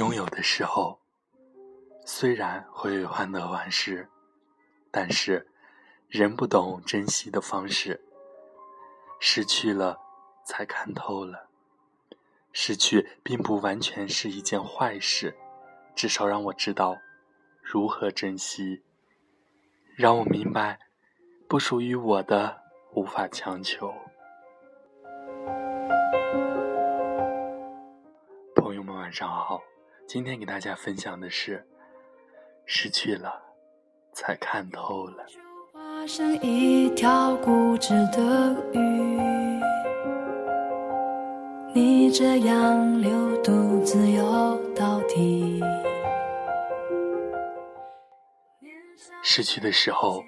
拥有的时候，虽然会患得患失，但是人不懂珍惜的方式，失去了才看透了。失去并不完全是一件坏事，至少让我知道如何珍惜，让我明白不属于我的无法强求。朋友们，晚上好。今天给大家分享的是：失去了，才看透了。一条固执的鱼，你这样流独自游到底。失去的时候，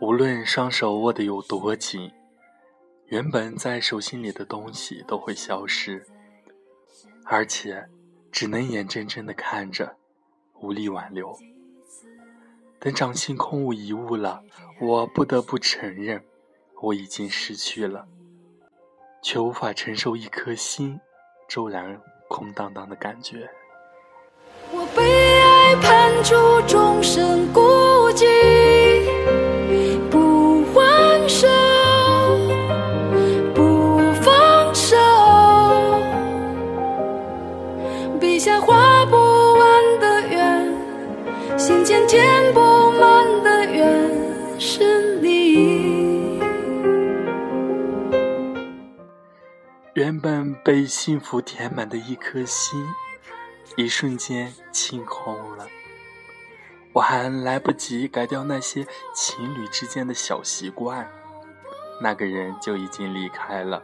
无论双手握得有多紧，原本在手心里的东西都会消失，而且。只能眼睁睁的看着，无力挽留。等掌心空无一物了，我不得不承认，我已经失去了，却无法承受一颗心骤然空荡荡的感觉。我被爱判处终身孤原本被幸福填满的一颗心，一瞬间清空了。我还来不及改掉那些情侣之间的小习惯，那个人就已经离开了，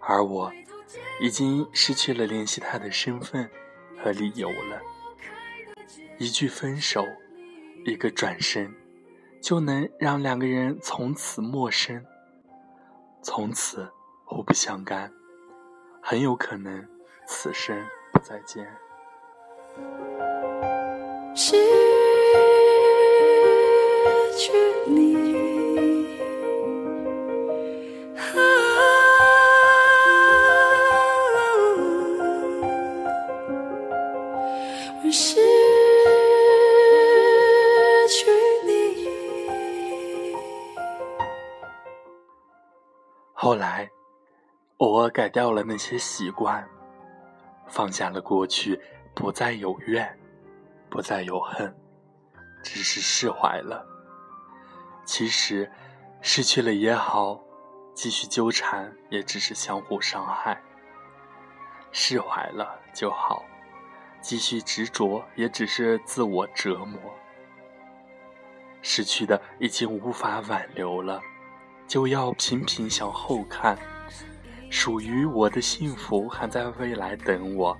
而我已经失去了联系他的身份和理由了。一句分手，一个转身，就能让两个人从此陌生，从此。互不相干，很有可能此生不再见。失去你，失去你。后来。我改掉了那些习惯，放下了过去，不再有怨，不再有恨，只是释怀了。其实，失去了也好，继续纠缠也只是相互伤害。释怀了就好，继续执着也只是自我折磨。失去的已经无法挽留了，就要频频向后看。属于我的幸福还在未来等我。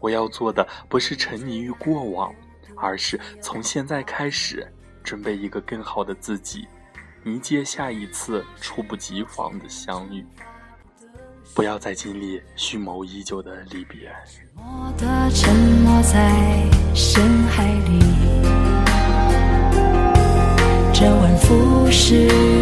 我要做的不是沉溺于过往，而是从现在开始准备一个更好的自己，迎接下一次猝不及防的相遇。不要再经历蓄谋已久的离别。沉默在深海里，周而复始。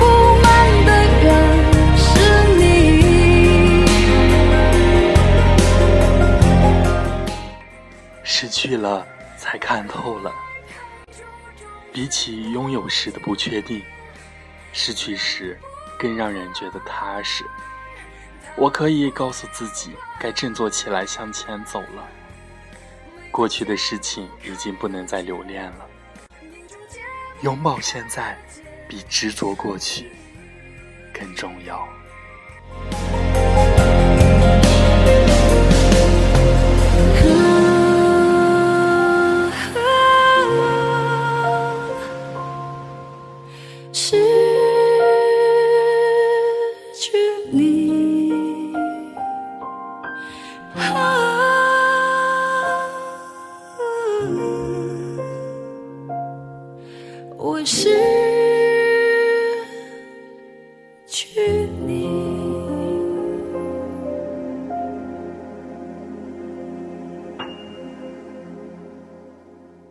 去了才看透了，比起拥有时的不确定，失去时更让人觉得踏实。我可以告诉自己，该振作起来向前走了。过去的事情已经不能再留恋了，拥抱现在，比执着过去更重要。啊。